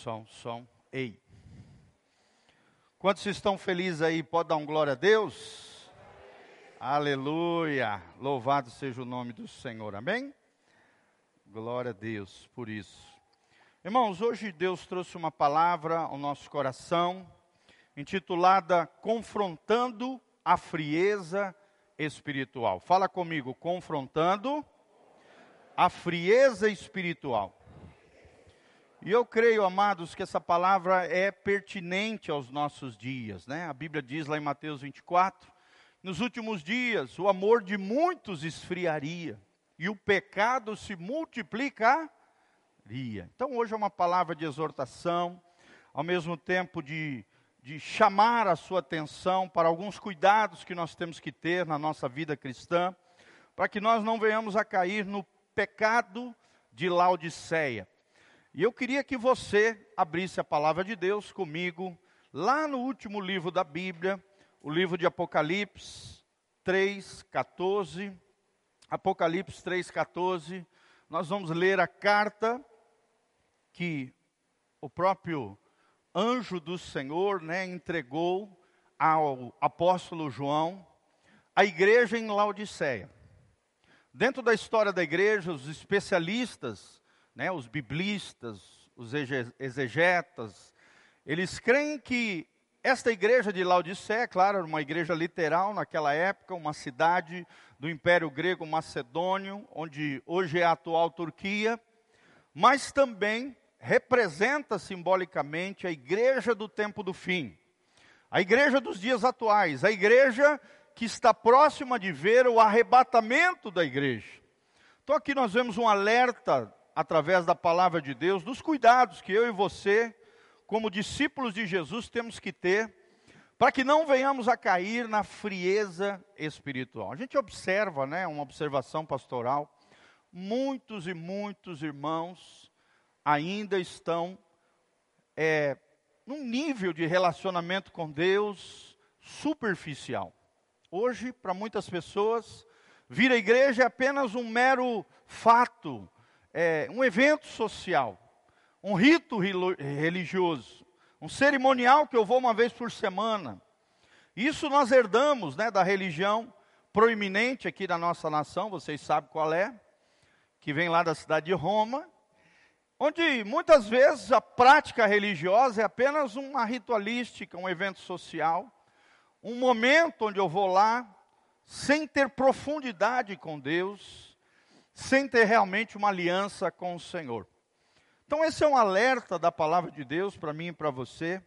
Som, som, ei. Quantos estão felizes aí? Pode dar um glória a Deus? Aleluia! Louvado seja o nome do Senhor, amém? Glória a Deus por isso. Irmãos, hoje Deus trouxe uma palavra ao nosso coração, intitulada Confrontando a Frieza Espiritual. Fala comigo, confrontando a frieza espiritual. E eu creio, amados, que essa palavra é pertinente aos nossos dias, né? A Bíblia diz lá em Mateus 24: nos últimos dias o amor de muitos esfriaria e o pecado se multiplicaria. Então hoje é uma palavra de exortação, ao mesmo tempo de, de chamar a sua atenção para alguns cuidados que nós temos que ter na nossa vida cristã, para que nós não venhamos a cair no pecado de Laodiceia. E eu queria que você abrisse a palavra de Deus comigo, lá no último livro da Bíblia, o livro de Apocalipse 3, 14. Apocalipse 3, 14. Nós vamos ler a carta que o próprio anjo do Senhor né, entregou ao apóstolo João, à igreja em Laodiceia. Dentro da história da igreja, os especialistas né, os biblistas, os exegetas, eles creem que esta igreja de Laodiceia, claro, era uma igreja literal naquela época, uma cidade do Império Grego Macedônio, onde hoje é a atual Turquia, mas também representa simbolicamente a igreja do tempo do fim, a igreja dos dias atuais, a igreja que está próxima de ver o arrebatamento da igreja. Então aqui nós vemos um alerta através da palavra de Deus, dos cuidados que eu e você, como discípulos de Jesus, temos que ter, para que não venhamos a cair na frieza espiritual. A gente observa, né, uma observação pastoral, muitos e muitos irmãos ainda estão é, num nível de relacionamento com Deus superficial. Hoje, para muitas pessoas, vir à igreja é apenas um mero fato, é, um evento social, um rito religioso, um cerimonial que eu vou uma vez por semana. Isso nós herdamos né, da religião proeminente aqui da nossa nação, vocês sabem qual é, que vem lá da cidade de Roma, onde muitas vezes a prática religiosa é apenas uma ritualística, um evento social, um momento onde eu vou lá sem ter profundidade com Deus, sem ter realmente uma aliança com o Senhor. Então, esse é um alerta da palavra de Deus para mim e para você,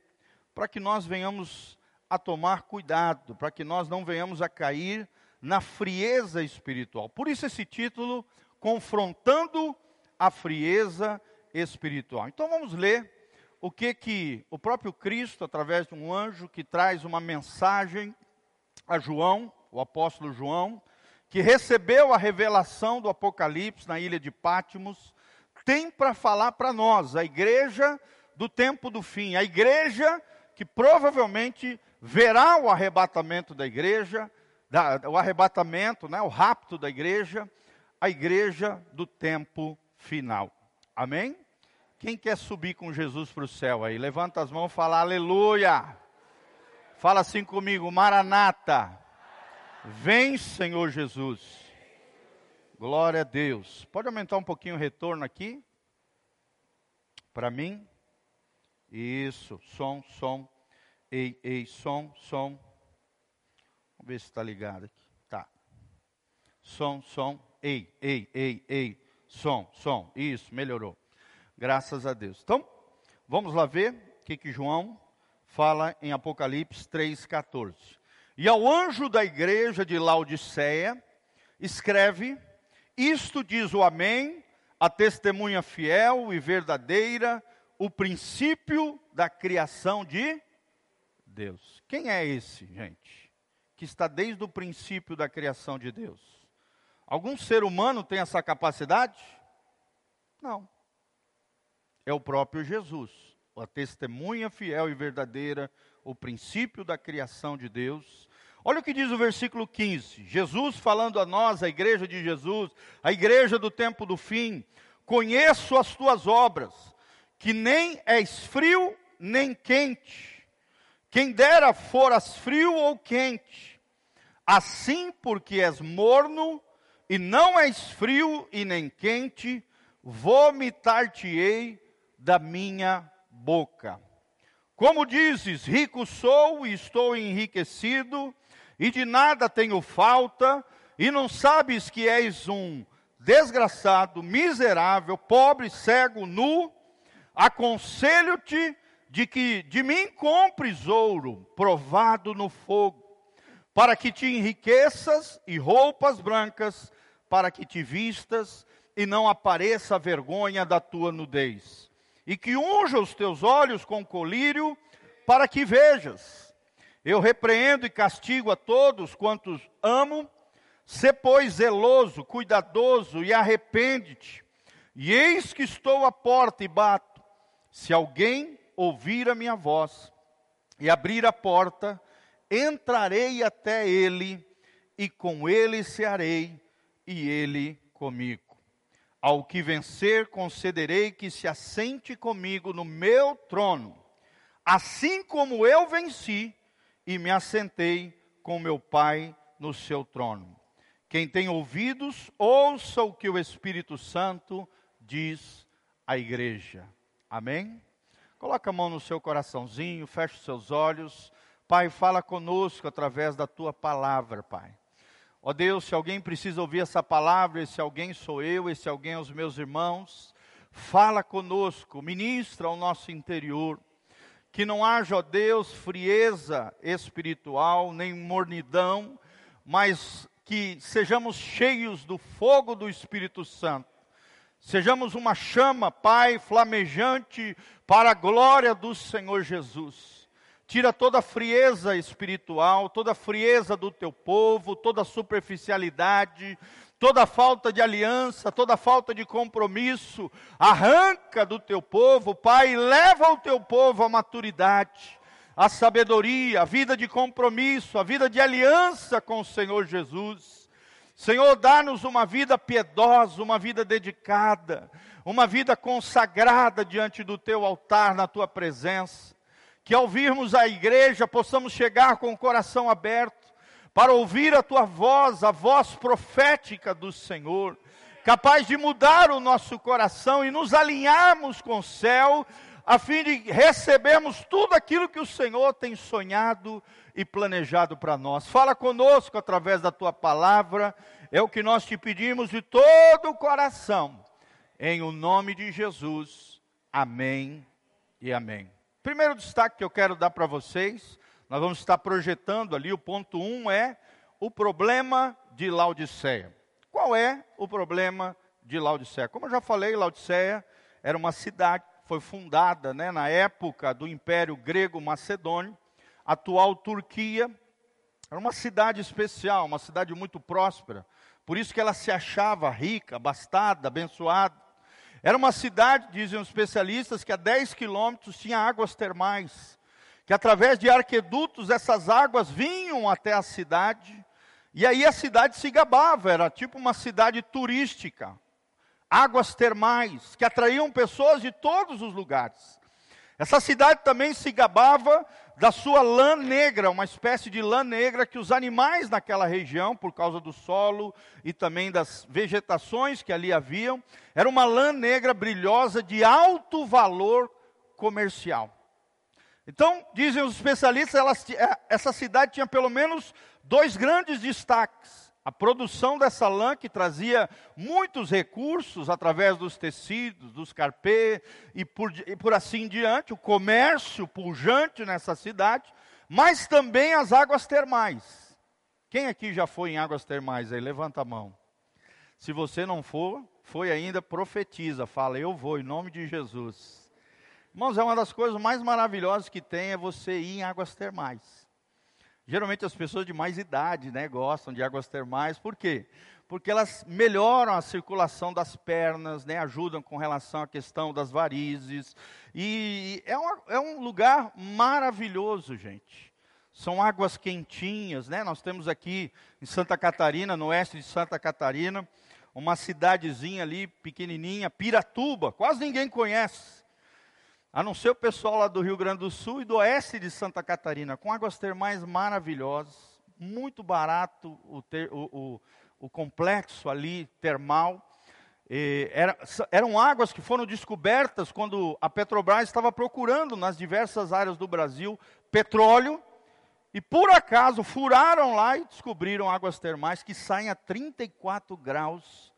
para que nós venhamos a tomar cuidado, para que nós não venhamos a cair na frieza espiritual. Por isso, esse título, Confrontando a Frieza Espiritual. Então, vamos ler o que que o próprio Cristo, através de um anjo que traz uma mensagem a João, o apóstolo João, que recebeu a revelação do Apocalipse na ilha de Pátimos, tem para falar para nós, a igreja do tempo do fim, a igreja que provavelmente verá o arrebatamento da igreja, da, o arrebatamento, né, o rapto da igreja, a igreja do tempo final. Amém? Quem quer subir com Jesus para o céu aí? Levanta as mãos e fala aleluia. Fala assim comigo, Maranata. Vem, Senhor Jesus. Glória a Deus. Pode aumentar um pouquinho o retorno aqui? Para mim? Isso. Som, som. Ei, ei, som, som. Vamos ver se está ligado aqui. Tá. Som, som. Ei, ei, ei, ei. Som, som. Isso, melhorou. Graças a Deus. Então, vamos lá ver o que, que João fala em Apocalipse 3,14. E ao anjo da igreja de Laodiceia, escreve: Isto diz o Amém, a testemunha fiel e verdadeira, o princípio da criação de Deus. Quem é esse, gente? Que está desde o princípio da criação de Deus. Algum ser humano tem essa capacidade? Não. É o próprio Jesus, a testemunha fiel e verdadeira, o princípio da criação de Deus. Olha o que diz o versículo 15: Jesus falando a nós, a igreja de Jesus, a igreja do tempo do fim: Conheço as tuas obras, que nem és frio nem quente. Quem dera foras frio ou quente. Assim, porque és morno e não és frio e nem quente, vomitar-te-ei da minha boca. Como dizes, rico sou e estou enriquecido, e de nada tenho falta, e não sabes que és um desgraçado, miserável, pobre, cego, nu, aconselho-te de que de mim compres ouro provado no fogo, para que te enriqueças e roupas brancas, para que te vistas e não apareça a vergonha da tua nudez. E que unja os teus olhos com colírio, para que vejas. Eu repreendo e castigo a todos quantos amo, Se, pois, zeloso, cuidadoso e arrepende-te. E eis que estou à porta e bato. Se alguém ouvir a minha voz e abrir a porta, entrarei até ele e com ele cearei e ele comigo. Ao que vencer, concederei que se assente comigo no meu trono, assim como eu venci e me assentei com meu Pai no seu trono. Quem tem ouvidos, ouça o que o Espírito Santo diz à igreja. Amém? Coloca a mão no seu coraçãozinho, feche os seus olhos. Pai, fala conosco através da tua palavra, Pai. Ó Deus, se alguém precisa ouvir essa palavra, esse alguém sou eu, esse alguém é os meus irmãos. Fala conosco, ministra ao nosso interior. Que não haja, ó Deus, frieza espiritual, nem mornidão, mas que sejamos cheios do fogo do Espírito Santo. Sejamos uma chama, Pai, flamejante para a glória do Senhor Jesus. Tira toda a frieza espiritual, toda a frieza do teu povo, toda a superficialidade, toda a falta de aliança, toda a falta de compromisso. Arranca do teu povo, Pai, leva o teu povo à maturidade a sabedoria, a vida de compromisso, a vida de aliança com o Senhor Jesus. Senhor, dá-nos uma vida piedosa, uma vida dedicada, uma vida consagrada diante do teu altar, na tua presença. Que ao virmos a igreja possamos chegar com o coração aberto para ouvir a tua voz, a voz profética do Senhor, capaz de mudar o nosso coração e nos alinharmos com o céu a fim de recebermos tudo aquilo que o Senhor tem sonhado e planejado para nós. Fala conosco através da tua palavra, é o que nós te pedimos de todo o coração, em o nome de Jesus. Amém e amém. Primeiro destaque que eu quero dar para vocês, nós vamos estar projetando ali, o ponto 1 um é o problema de Laodiceia. Qual é o problema de Laodiceia? Como eu já falei, Laodiceia era uma cidade foi fundada né, na época do Império Grego Macedônio, atual Turquia. Era uma cidade especial, uma cidade muito próspera. Por isso que ela se achava rica, abastada, abençoada. Era uma cidade, dizem os especialistas, que a 10 quilômetros tinha águas termais, que através de arquedutos essas águas vinham até a cidade, e aí a cidade se gabava, era tipo uma cidade turística águas termais, que atraíam pessoas de todos os lugares. Essa cidade também se gabava da sua lã negra, uma espécie de lã negra que os animais naquela região, por causa do solo e também das vegetações que ali haviam, era uma lã negra brilhosa de alto valor comercial. Então, dizem os especialistas, é, essa cidade tinha pelo menos dois grandes destaques. A produção dessa lã que trazia muitos recursos através dos tecidos, dos carpê e por, e por assim diante, o comércio pujante nessa cidade, mas também as águas termais. Quem aqui já foi em águas termais aí? Levanta a mão. Se você não for, foi ainda, profetiza, fala, eu vou, em nome de Jesus. Irmãos, é uma das coisas mais maravilhosas que tem é você ir em águas termais. Geralmente as pessoas de mais idade, né, gostam de águas termais. Por quê? Porque elas melhoram a circulação das pernas, né, ajudam com relação à questão das varizes. E é, uma, é um lugar maravilhoso, gente. São águas quentinhas, né? Nós temos aqui em Santa Catarina, no oeste de Santa Catarina, uma cidadezinha ali pequenininha, Piratuba, quase ninguém conhece. A não ser o pessoal lá do Rio Grande do Sul e do oeste de Santa Catarina, com águas termais maravilhosas, muito barato o, ter, o, o, o complexo ali termal. Era, eram águas que foram descobertas quando a Petrobras estava procurando nas diversas áreas do Brasil petróleo, e por acaso furaram lá e descobriram águas termais que saem a 34 graus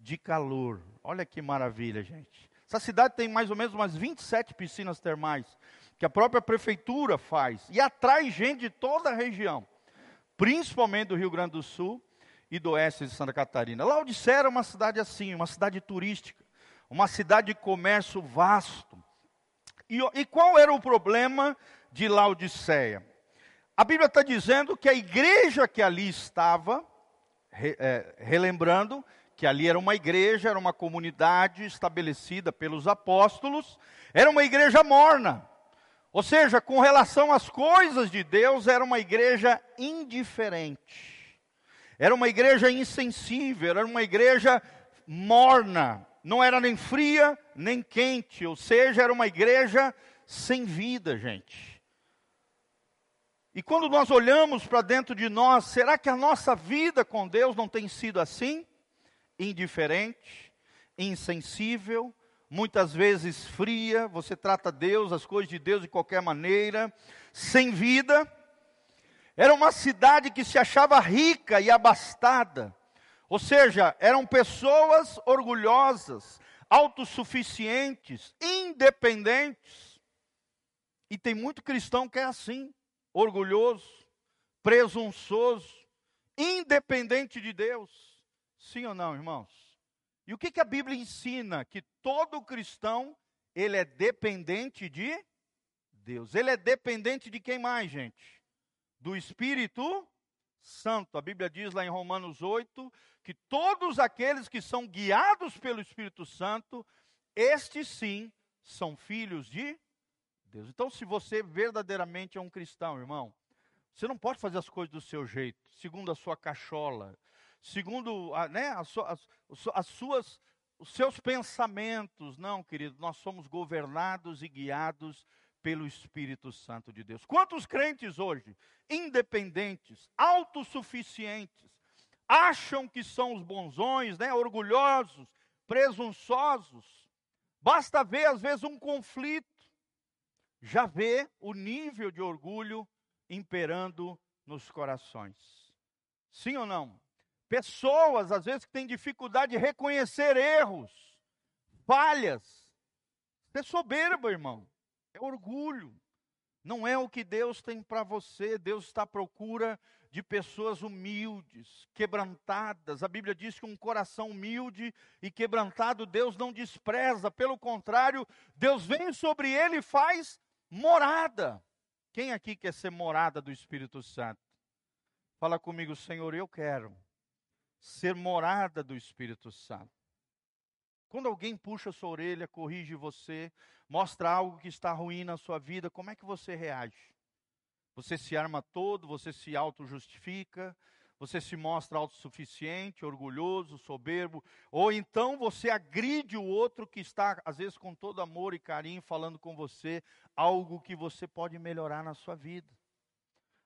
de calor. Olha que maravilha, gente. Essa cidade tem mais ou menos umas 27 piscinas termais, que a própria prefeitura faz, e atrai gente de toda a região, principalmente do Rio Grande do Sul e do oeste de Santa Catarina. Laodicea era uma cidade assim, uma cidade turística, uma cidade de comércio vasto. E, e qual era o problema de Laodiceia? A Bíblia está dizendo que a igreja que ali estava, re, é, relembrando, que ali era uma igreja, era uma comunidade estabelecida pelos apóstolos, era uma igreja morna. Ou seja, com relação às coisas de Deus, era uma igreja indiferente. Era uma igreja insensível, era uma igreja morna. Não era nem fria, nem quente. Ou seja, era uma igreja sem vida, gente. E quando nós olhamos para dentro de nós, será que a nossa vida com Deus não tem sido assim? Indiferente, insensível, muitas vezes fria, você trata Deus, as coisas de Deus de qualquer maneira, sem vida. Era uma cidade que se achava rica e abastada, ou seja, eram pessoas orgulhosas, autossuficientes, independentes. E tem muito cristão que é assim, orgulhoso, presunçoso, independente de Deus. Sim ou não, irmãos? E o que, que a Bíblia ensina? Que todo cristão, ele é dependente de Deus. Ele é dependente de quem mais, gente? Do Espírito Santo. A Bíblia diz lá em Romanos 8 que todos aqueles que são guiados pelo Espírito Santo, estes sim são filhos de Deus. Então, se você verdadeiramente é um cristão, irmão, você não pode fazer as coisas do seu jeito, segundo a sua cachola, segundo né, as, as, as suas, os seus pensamentos. Não, querido, nós somos governados e guiados pelo Espírito Santo de Deus. Quantos crentes hoje, independentes, autossuficientes, acham que são os bonzões, né, orgulhosos, presunçosos? Basta ver, às vezes, um conflito, já vê o nível de orgulho imperando nos corações. Sim ou não? Pessoas, às vezes, que têm dificuldade de reconhecer erros, falhas. É soberba, irmão. É orgulho. Não é o que Deus tem para você. Deus está à procura de pessoas humildes, quebrantadas. A Bíblia diz que um coração humilde e quebrantado Deus não despreza. Pelo contrário, Deus vem sobre ele e faz morada. Quem aqui quer ser morada do Espírito Santo? Fala comigo, Senhor, eu quero ser morada do Espírito Santo. Quando alguém puxa sua orelha, corrige você, mostra algo que está ruim na sua vida, como é que você reage? Você se arma todo, você se auto-justifica, você se mostra autossuficiente, orgulhoso, soberbo, ou então você agride o outro que está, às vezes, com todo amor e carinho, falando com você algo que você pode melhorar na sua vida.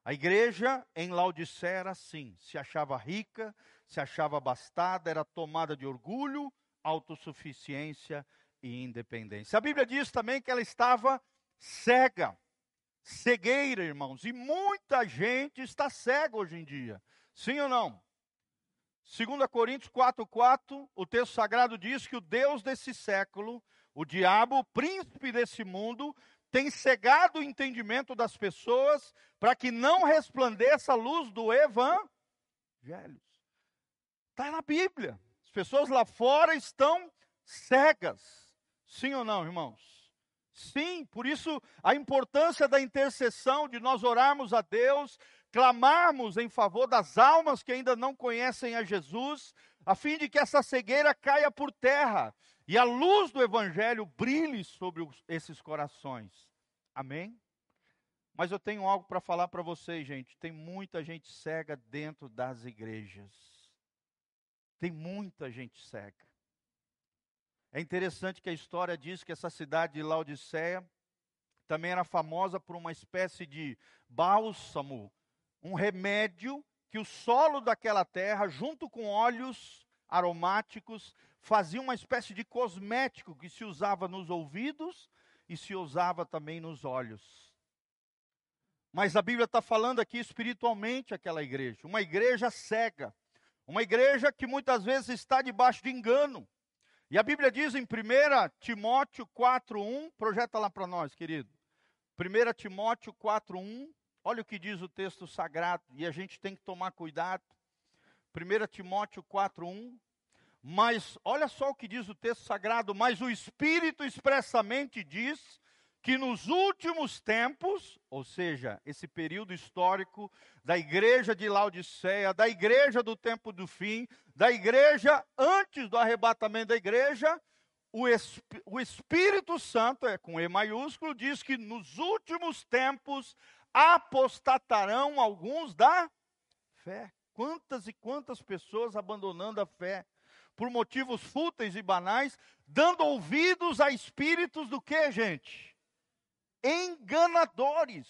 A igreja em Laodicea era assim, se achava rica, se achava abastada, era tomada de orgulho, autossuficiência e independência. A Bíblia diz também que ela estava cega, cegueira, irmãos, e muita gente está cega hoje em dia. Sim ou não? 2 Coríntios 4,4, o texto sagrado diz que o Deus desse século, o diabo, o príncipe desse mundo, tem cegado o entendimento das pessoas para que não resplandeça a luz do evangelho. Está na Bíblia. As pessoas lá fora estão cegas. Sim ou não, irmãos? Sim, por isso a importância da intercessão, de nós orarmos a Deus, clamarmos em favor das almas que ainda não conhecem a Jesus, a fim de que essa cegueira caia por terra e a luz do Evangelho brilhe sobre os, esses corações. Amém? Mas eu tenho algo para falar para vocês, gente. Tem muita gente cega dentro das igrejas. Tem muita gente cega. É interessante que a história diz que essa cidade de Laodiceia também era famosa por uma espécie de bálsamo, um remédio que o solo daquela terra, junto com óleos aromáticos, fazia uma espécie de cosmético que se usava nos ouvidos e se usava também nos olhos. Mas a Bíblia está falando aqui espiritualmente aquela igreja, uma igreja cega, uma igreja que muitas vezes está debaixo de engano. E a Bíblia diz em 1 Timóteo 4,1, projeta lá para nós, querido. 1 Timóteo 4,1, olha o que diz o texto sagrado, e a gente tem que tomar cuidado. 1 Timóteo 4,1. Mas olha só o que diz o texto sagrado, mas o Espírito expressamente diz que nos últimos tempos, ou seja, esse período histórico da igreja de Laodiceia, da igreja do tempo do fim, da igreja antes do arrebatamento da igreja, o, o Espírito Santo, é com E maiúsculo, diz que nos últimos tempos apostatarão alguns da fé. Quantas e quantas pessoas abandonando a fé por motivos fúteis e banais, dando ouvidos a espíritos do que, gente? Enganadores.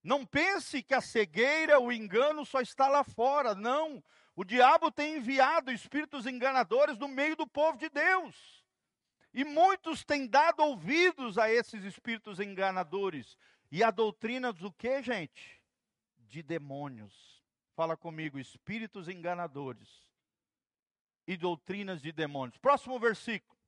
Não pense que a cegueira, o engano só está lá fora. Não. O diabo tem enviado espíritos enganadores no meio do povo de Deus. E muitos têm dado ouvidos a esses espíritos enganadores. E a doutrina do que, gente? De demônios. Fala comigo, espíritos enganadores e doutrinas de demônios. Próximo versículo.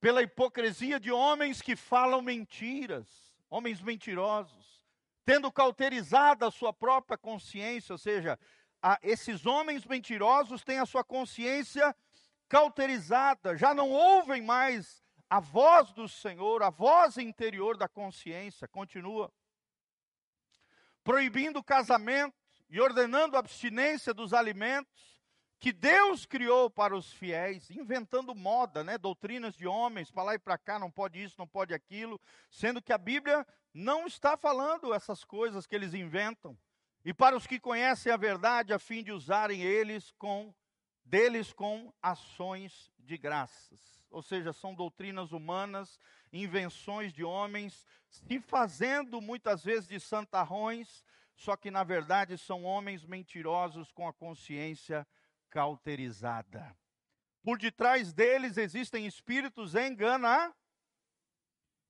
Pela hipocrisia de homens que falam mentiras, homens mentirosos, tendo cauterizado a sua própria consciência, ou seja, a, esses homens mentirosos têm a sua consciência cauterizada, já não ouvem mais a voz do Senhor, a voz interior da consciência. Continua. Proibindo o casamento e ordenando a abstinência dos alimentos que Deus criou para os fiéis, inventando moda, né, doutrinas de homens, para lá e para cá, não pode isso, não pode aquilo, sendo que a Bíblia não está falando essas coisas que eles inventam. E para os que conhecem a verdade, a fim de usarem eles com deles com ações de graças. Ou seja, são doutrinas humanas, invenções de homens, se fazendo muitas vezes de santarrões, só que na verdade são homens mentirosos com a consciência cauterizada. Por detrás deles existem espíritos engana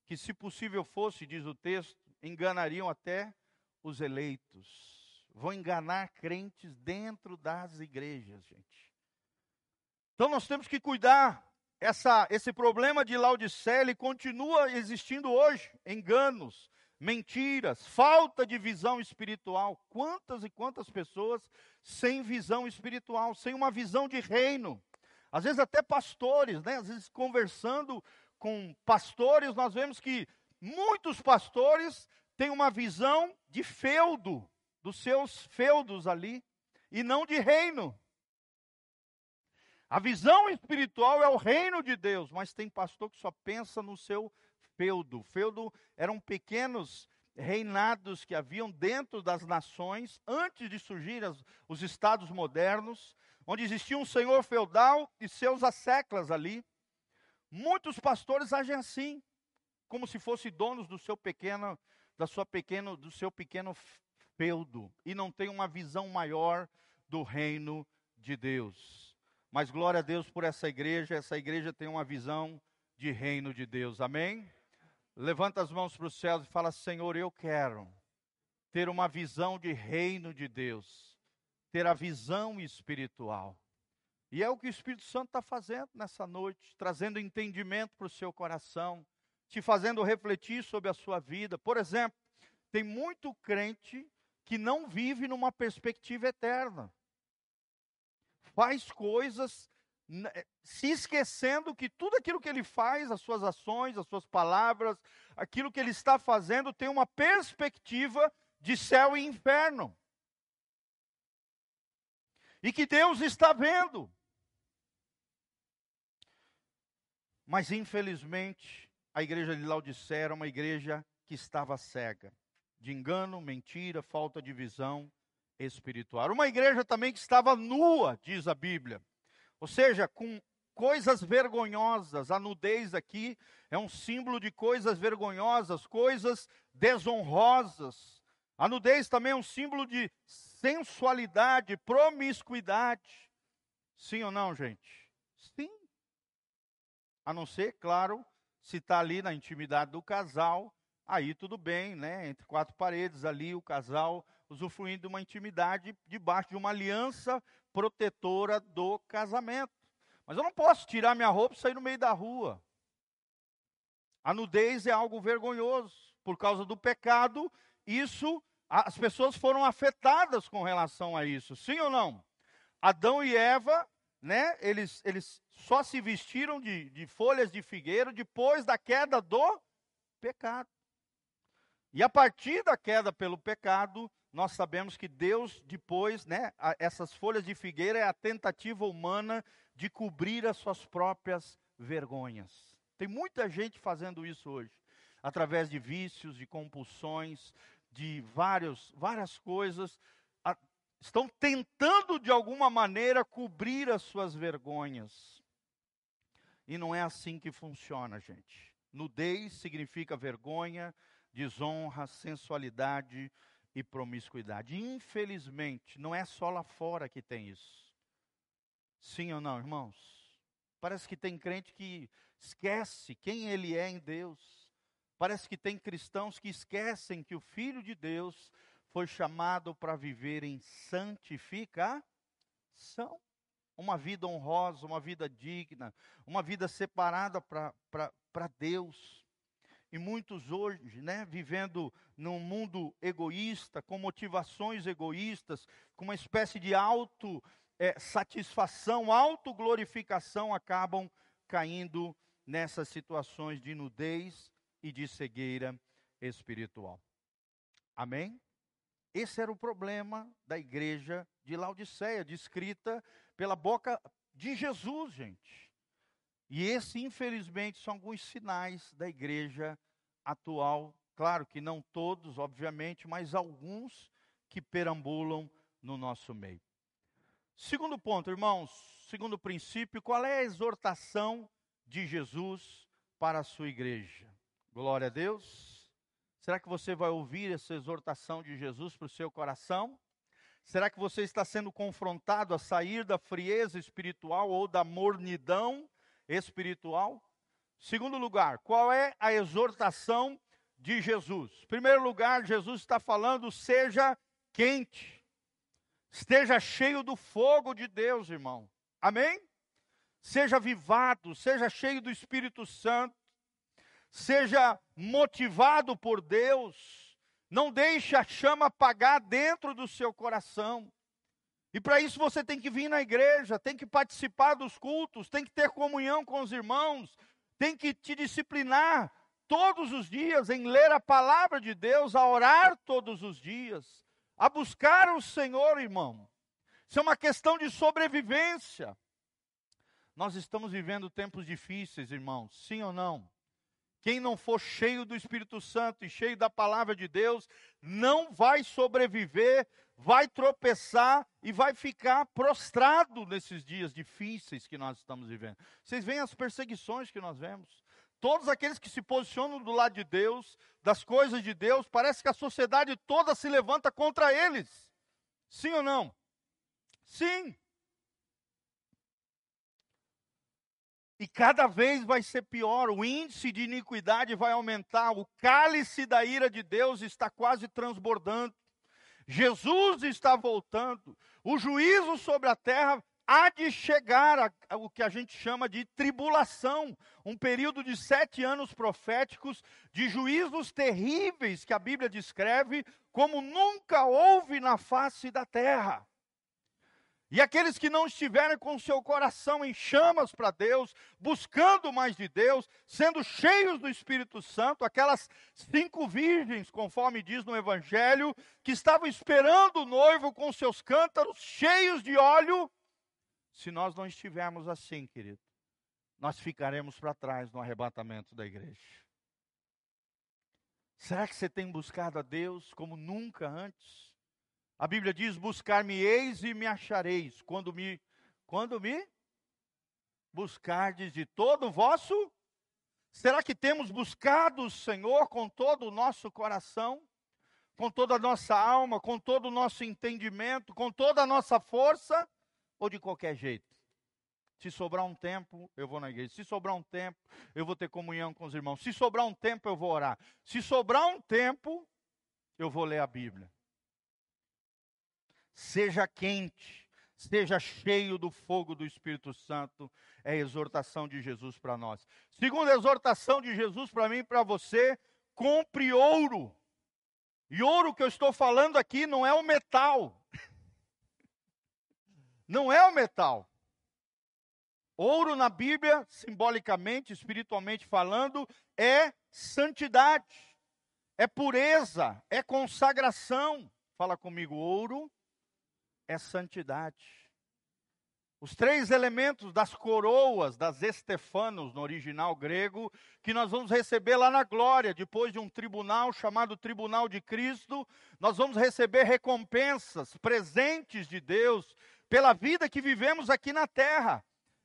que se possível fosse, diz o texto, enganariam até os eleitos. Vão enganar crentes dentro das igrejas, gente. Então nós temos que cuidar. Essa, esse problema de Laodiceia ele continua existindo hoje. Enganos, mentiras, falta de visão espiritual. Quantas e quantas pessoas sem visão espiritual, sem uma visão de reino. Às vezes até pastores, né? Às vezes conversando com pastores, nós vemos que muitos pastores têm uma visão de feudo, dos seus feudos ali, e não de reino. A visão espiritual é o reino de Deus, mas tem pastor que só pensa no seu feudo. Feudo eram pequenos reinados que haviam dentro das nações, antes de surgir as, os estados modernos, onde existia um senhor feudal e seus asseclas ali. Muitos pastores agem assim, como se fossem donos do seu pequeno, da sua pequeno, do seu pequeno feudo, e não tem uma visão maior do reino de Deus. Mas glória a Deus por essa igreja, essa igreja tem uma visão de reino de Deus, amém? Levanta as mãos para os céus e fala: Senhor, eu quero ter uma visão de reino de Deus, ter a visão espiritual. E é o que o Espírito Santo está fazendo nessa noite, trazendo entendimento para o seu coração, te fazendo refletir sobre a sua vida. Por exemplo, tem muito crente que não vive numa perspectiva eterna faz coisas se esquecendo que tudo aquilo que ele faz, as suas ações, as suas palavras, aquilo que ele está fazendo tem uma perspectiva de céu e inferno. E que Deus está vendo. Mas infelizmente, a igreja de Laodicea era uma igreja que estava cega, de engano, mentira, falta de visão espiritual. Uma igreja também que estava nua, diz a Bíblia. Ou seja, com coisas vergonhosas. A nudez aqui é um símbolo de coisas vergonhosas, coisas desonrosas. A nudez também é um símbolo de sensualidade, promiscuidade. Sim ou não, gente? Sim. A não ser, claro, se está ali na intimidade do casal, aí tudo bem, né? Entre quatro paredes ali, o casal usufruindo de uma intimidade debaixo de uma aliança protetora do casamento. Mas eu não posso tirar minha roupa e sair no meio da rua. A nudez é algo vergonhoso. Por causa do pecado, isso, as pessoas foram afetadas com relação a isso. Sim ou não? Adão e Eva, né, eles, eles só se vestiram de, de folhas de figueira depois da queda do pecado. E a partir da queda pelo pecado, nós sabemos que Deus, depois, né, essas folhas de figueira é a tentativa humana de cobrir as suas próprias vergonhas. Tem muita gente fazendo isso hoje, através de vícios, de compulsões, de vários, várias coisas. A, estão tentando, de alguma maneira, cobrir as suas vergonhas. E não é assim que funciona, gente. Nudez significa vergonha, desonra, sensualidade, e promiscuidade. Infelizmente, não é só lá fora que tem isso. Sim ou não, irmãos? Parece que tem crente que esquece quem ele é em Deus. Parece que tem cristãos que esquecem que o Filho de Deus foi chamado para viver em santificação. Uma vida honrosa, uma vida digna, uma vida separada para Deus. E muitos hoje, né, vivendo num mundo egoísta, com motivações egoístas, com uma espécie de auto é, satisfação, autoglorificação, acabam caindo nessas situações de nudez e de cegueira espiritual. Amém? Esse era o problema da igreja de Laodiceia, descrita pela boca de Jesus, gente. E esse, infelizmente, são alguns sinais da igreja atual. Claro que não todos, obviamente, mas alguns que perambulam no nosso meio. Segundo ponto, irmãos, segundo princípio, qual é a exortação de Jesus para a sua igreja? Glória a Deus. Será que você vai ouvir essa exortação de Jesus para o seu coração? Será que você está sendo confrontado a sair da frieza espiritual ou da mornidão espiritual? Segundo lugar, qual é a exortação de Jesus? Primeiro lugar, Jesus está falando: seja quente, esteja cheio do fogo de Deus, irmão. Amém? Seja vivado, seja cheio do Espírito Santo, seja motivado por Deus. Não deixe a chama apagar dentro do seu coração. E para isso você tem que vir na igreja, tem que participar dos cultos, tem que ter comunhão com os irmãos, tem que te disciplinar todos os dias em ler a palavra de Deus, a orar todos os dias, a buscar o Senhor, irmão. Isso é uma questão de sobrevivência. Nós estamos vivendo tempos difíceis, irmãos, sim ou não? Quem não for cheio do Espírito Santo e cheio da palavra de Deus, não vai sobreviver, vai tropeçar e vai ficar prostrado nesses dias difíceis que nós estamos vivendo. Vocês veem as perseguições que nós vemos. Todos aqueles que se posicionam do lado de Deus, das coisas de Deus, parece que a sociedade toda se levanta contra eles. Sim ou não? Sim. E cada vez vai ser pior, o índice de iniquidade vai aumentar, o cálice da ira de Deus está quase transbordando. Jesus está voltando, o juízo sobre a terra há de chegar a, a, o que a gente chama de tribulação, um período de sete anos proféticos, de juízos terríveis que a Bíblia descreve como nunca houve na face da terra. E aqueles que não estiverem com seu coração em chamas para Deus, buscando mais de Deus, sendo cheios do Espírito Santo, aquelas cinco virgens, conforme diz no Evangelho, que estavam esperando o noivo com seus cântaros cheios de óleo, se nós não estivermos assim, querido, nós ficaremos para trás no arrebatamento da igreja. Será que você tem buscado a Deus como nunca antes? A Bíblia diz: Buscar-me-eis e me achareis, quando me, quando me buscardes de todo o vosso. Será que temos buscado o Senhor com todo o nosso coração, com toda a nossa alma, com todo o nosso entendimento, com toda a nossa força, ou de qualquer jeito? Se sobrar um tempo, eu vou na igreja. Se sobrar um tempo, eu vou ter comunhão com os irmãos. Se sobrar um tempo, eu vou orar. Se sobrar um tempo, eu vou ler a Bíblia. Seja quente, seja cheio do fogo do Espírito Santo, é a exortação de Jesus para nós. Segunda exortação de Jesus para mim e para você, compre ouro. E ouro que eu estou falando aqui não é o metal. Não é o metal. Ouro na Bíblia, simbolicamente, espiritualmente falando, é santidade, é pureza, é consagração. Fala comigo, ouro é santidade. Os três elementos das coroas, das estefanos, no original grego, que nós vamos receber lá na glória, depois de um tribunal chamado Tribunal de Cristo, nós vamos receber recompensas, presentes de Deus, pela vida que vivemos aqui na terra.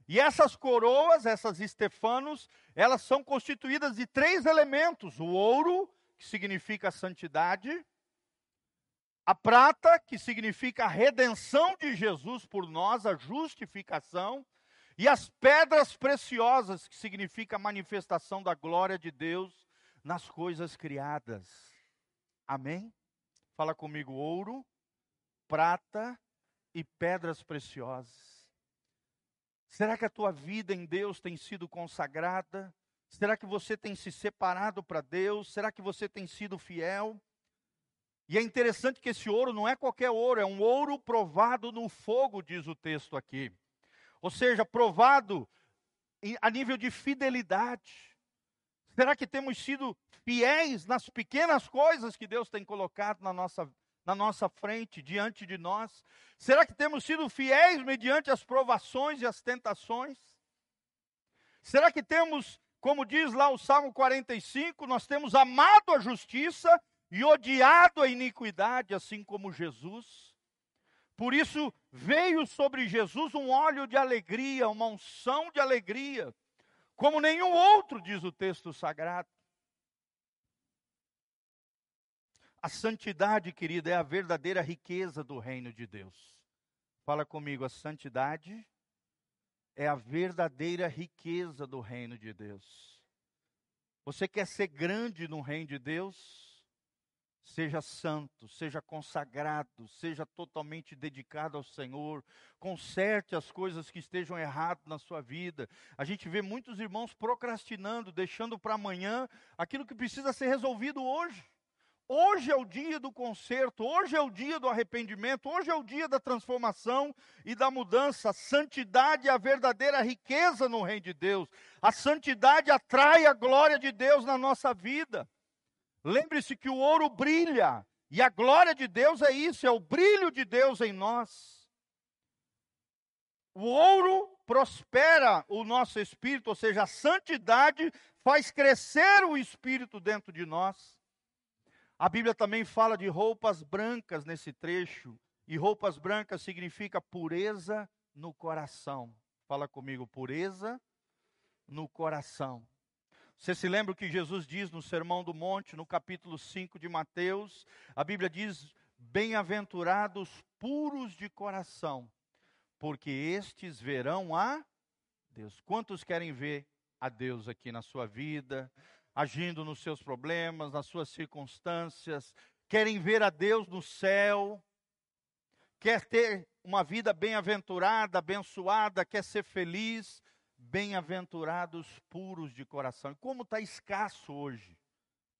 E essas coroas, essas estefanos, elas são constituídas de três elementos: o ouro, que significa santidade, a prata, que significa a redenção de Jesus por nós, a justificação, e as pedras preciosas, que significa a manifestação da glória de Deus nas coisas criadas. Amém? Fala comigo: ouro, prata e pedras preciosas. Será que a tua vida em Deus tem sido consagrada? Será que você tem se separado para Deus? Será que você tem sido fiel? E é interessante que esse ouro não é qualquer ouro, é um ouro provado no fogo, diz o texto aqui. Ou seja, provado a nível de fidelidade. Será que temos sido fiéis nas pequenas coisas que Deus tem colocado na nossa na nossa frente, diante de nós? Será que temos sido fiéis mediante as provações e as tentações? Será que temos, como diz lá o Salmo 45, nós temos amado a justiça e odiado a iniquidade, assim como Jesus? Por isso veio sobre Jesus um óleo de alegria, uma unção de alegria, como nenhum outro, diz o texto sagrado. A santidade, querida, é a verdadeira riqueza do reino de Deus. Fala comigo, a santidade é a verdadeira riqueza do reino de Deus. Você quer ser grande no reino de Deus? Seja santo, seja consagrado, seja totalmente dedicado ao Senhor, conserte as coisas que estejam erradas na sua vida. A gente vê muitos irmãos procrastinando, deixando para amanhã aquilo que precisa ser resolvido hoje. Hoje é o dia do conserto, hoje é o dia do arrependimento, hoje é o dia da transformação e da mudança. A santidade é a verdadeira riqueza no reino de Deus. A santidade atrai a glória de Deus na nossa vida. Lembre-se que o ouro brilha, e a glória de Deus é isso, é o brilho de Deus em nós. O ouro prospera o nosso espírito, ou seja, a santidade faz crescer o espírito dentro de nós. A Bíblia também fala de roupas brancas nesse trecho, e roupas brancas significa pureza no coração. Fala comigo, pureza no coração. Você se lembra o que Jesus diz no Sermão do Monte, no capítulo 5 de Mateus? A Bíblia diz: Bem-aventurados puros de coração, porque estes verão a Deus. Quantos querem ver a Deus aqui na sua vida? agindo nos seus problemas, nas suas circunstâncias, querem ver a Deus no céu, quer ter uma vida bem-aventurada, abençoada, quer ser feliz, bem-aventurados puros de coração. E como está escasso hoje?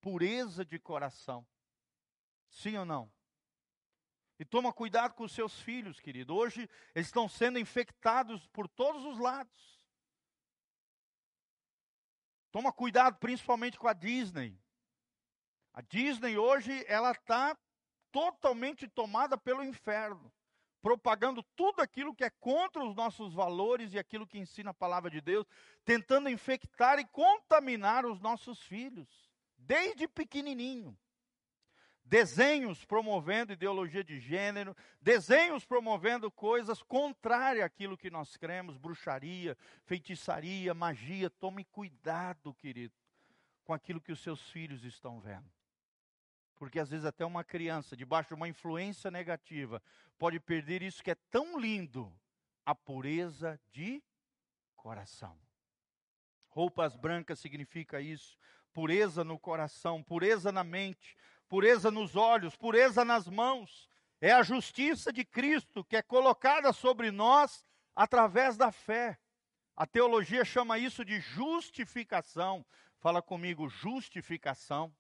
Pureza de coração. Sim ou não? E toma cuidado com os seus filhos, querido. Hoje eles estão sendo infectados por todos os lados. Toma cuidado principalmente com a Disney. A Disney hoje ela está totalmente tomada pelo inferno, propagando tudo aquilo que é contra os nossos valores e aquilo que ensina a palavra de Deus, tentando infectar e contaminar os nossos filhos, desde pequenininho. desenhos promovendo ideologia de gênero, desenhos promovendo coisas contrárias àquilo que nós cremos, bruxaria, feitiçaria, magia. Tome cuidado, querido, com aquilo que os seus filhos estão vendo. Porque às vezes até uma criança, debaixo de uma influência negativa, pode perder isso que é tão lindo, a pureza de coração. Roupas brancas significa isso, pureza no coração, pureza na mente, pureza nos olhos, pureza nas mãos. É a justiça de Cristo que é colocada sobre nós através da fé. A teologia chama isso de justificação. Fala comigo, justificação.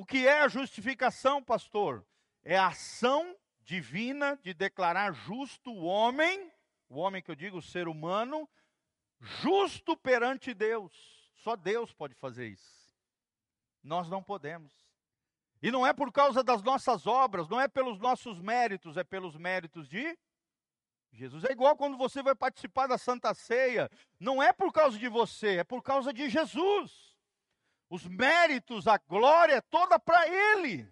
O que é a justificação, pastor? É a ação divina de declarar justo o homem, o homem que eu digo, o ser humano, justo perante Deus. Só Deus pode fazer isso. Nós não podemos. E não é por causa das nossas obras, não é pelos nossos méritos, é pelos méritos de Jesus. É igual quando você vai participar da Santa Ceia, não é por causa de você, é por causa de Jesus. Os méritos, a glória toda para Ele.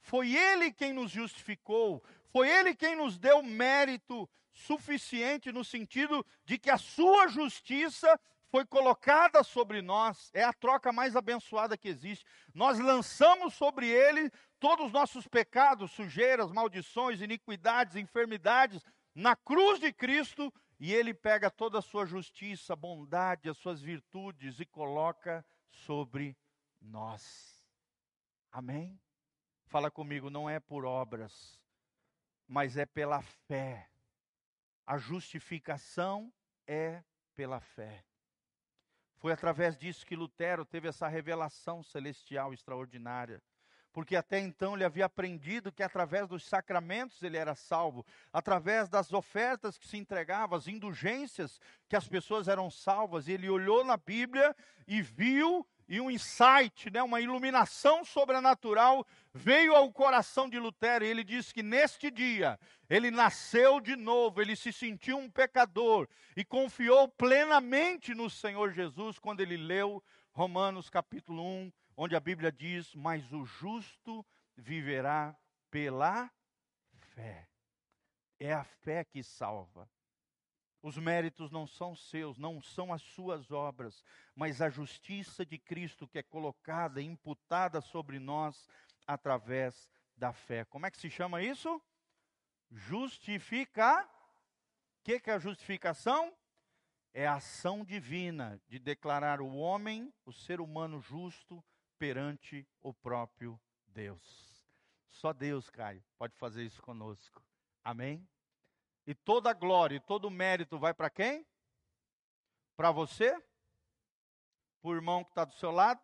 Foi Ele quem nos justificou, foi Ele quem nos deu mérito suficiente no sentido de que a Sua justiça foi colocada sobre nós, é a troca mais abençoada que existe. Nós lançamos sobre ele todos os nossos pecados, sujeiras, maldições, iniquidades, enfermidades, na cruz de Cristo, e ele pega toda a sua justiça, bondade, as suas virtudes e coloca sobre nós. Amém? Fala comigo, não é por obras, mas é pela fé. A justificação é pela fé. Foi através disso que Lutero teve essa revelação celestial extraordinária. Porque até então ele havia aprendido que através dos sacramentos ele era salvo, através das ofertas que se entregavam, as indulgências que as pessoas eram salvas. Ele olhou na Bíblia e viu e um insight, né, uma iluminação sobrenatural veio ao coração de Lutero e ele disse que neste dia ele nasceu de novo, ele se sentiu um pecador e confiou plenamente no Senhor Jesus quando ele leu Romanos capítulo 1, onde a Bíblia diz: Mas o justo viverá pela fé. É a fé que salva. Os méritos não são seus, não são as suas obras, mas a justiça de Cristo que é colocada, imputada sobre nós através da fé. Como é que se chama isso? Justificar. O que, que é a justificação? É a ação divina de declarar o homem, o ser humano justo, perante o próprio Deus. Só Deus, Caio, pode fazer isso conosco. Amém? E toda a glória e todo o mérito vai para quem? Para você? Para o irmão que está do seu lado?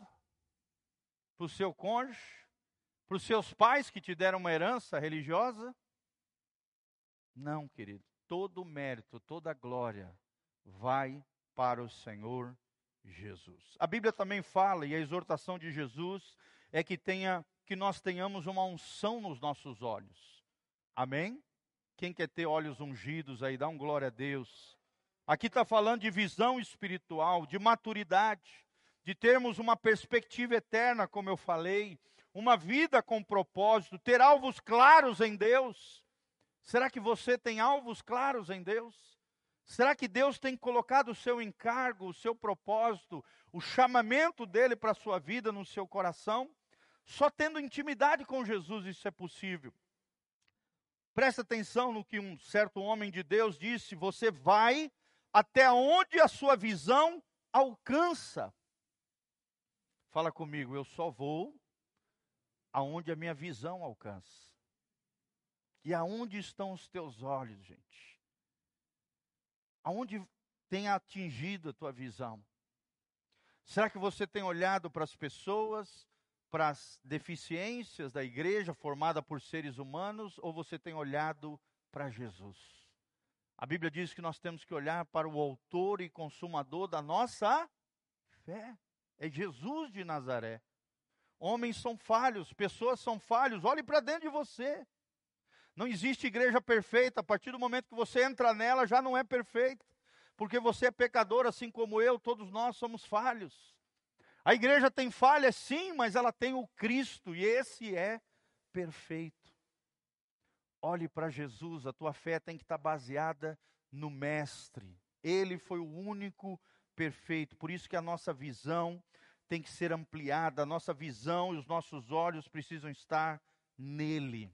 Para o seu cônjuge? Para os seus pais que te deram uma herança religiosa? Não, querido. Todo o mérito, toda a glória vai para o Senhor Jesus. A Bíblia também fala, e a exortação de Jesus é que tenha que nós tenhamos uma unção nos nossos olhos. Amém? Quem quer ter olhos ungidos aí, dá um glória a Deus. Aqui está falando de visão espiritual, de maturidade, de termos uma perspectiva eterna, como eu falei, uma vida com propósito, ter alvos claros em Deus. Será que você tem alvos claros em Deus? Será que Deus tem colocado o seu encargo, o seu propósito, o chamamento dele para a sua vida no seu coração? Só tendo intimidade com Jesus isso é possível. Presta atenção no que um certo homem de Deus disse: você vai até onde a sua visão alcança. Fala comigo, eu só vou aonde a minha visão alcança. E aonde estão os teus olhos, gente? Aonde tem atingido a tua visão? Será que você tem olhado para as pessoas para as deficiências da igreja formada por seres humanos ou você tem olhado para Jesus? A Bíblia diz que nós temos que olhar para o autor e consumador da nossa fé. É Jesus de Nazaré. Homens são falhos, pessoas são falhos. Olhe para dentro de você. Não existe igreja perfeita. A partir do momento que você entra nela, já não é perfeita. Porque você é pecador, assim como eu, todos nós somos falhos. A igreja tem falhas, sim, mas ela tem o Cristo e esse é perfeito. Olhe para Jesus, a tua fé tem que estar baseada no Mestre. Ele foi o único perfeito. Por isso que a nossa visão tem que ser ampliada, a nossa visão e os nossos olhos precisam estar nele.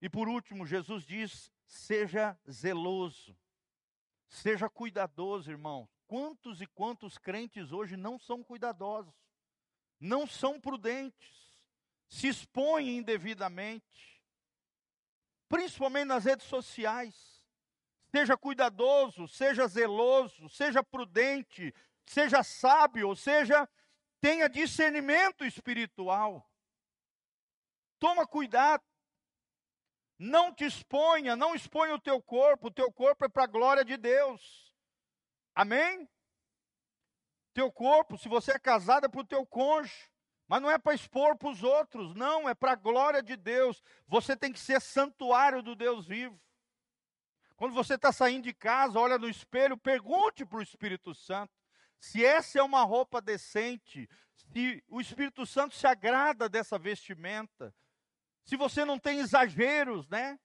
E por último, Jesus diz: seja zeloso, seja cuidadoso, irmão. Quantos e quantos crentes hoje não são cuidadosos, não são prudentes, se expõem indevidamente, principalmente nas redes sociais. Seja cuidadoso, seja zeloso, seja prudente, seja sábio, ou seja, tenha discernimento espiritual. Toma cuidado. Não te exponha, não exponha o teu corpo, o teu corpo é para a glória de Deus. Amém? Teu corpo, se você é casado, é para o teu cônjuge. Mas não é para expor para os outros, não, é para a glória de Deus. Você tem que ser santuário do Deus vivo. Quando você está saindo de casa, olha no espelho, pergunte para o Espírito Santo se essa é uma roupa decente, se o Espírito Santo se agrada dessa vestimenta, se você não tem exageros, né?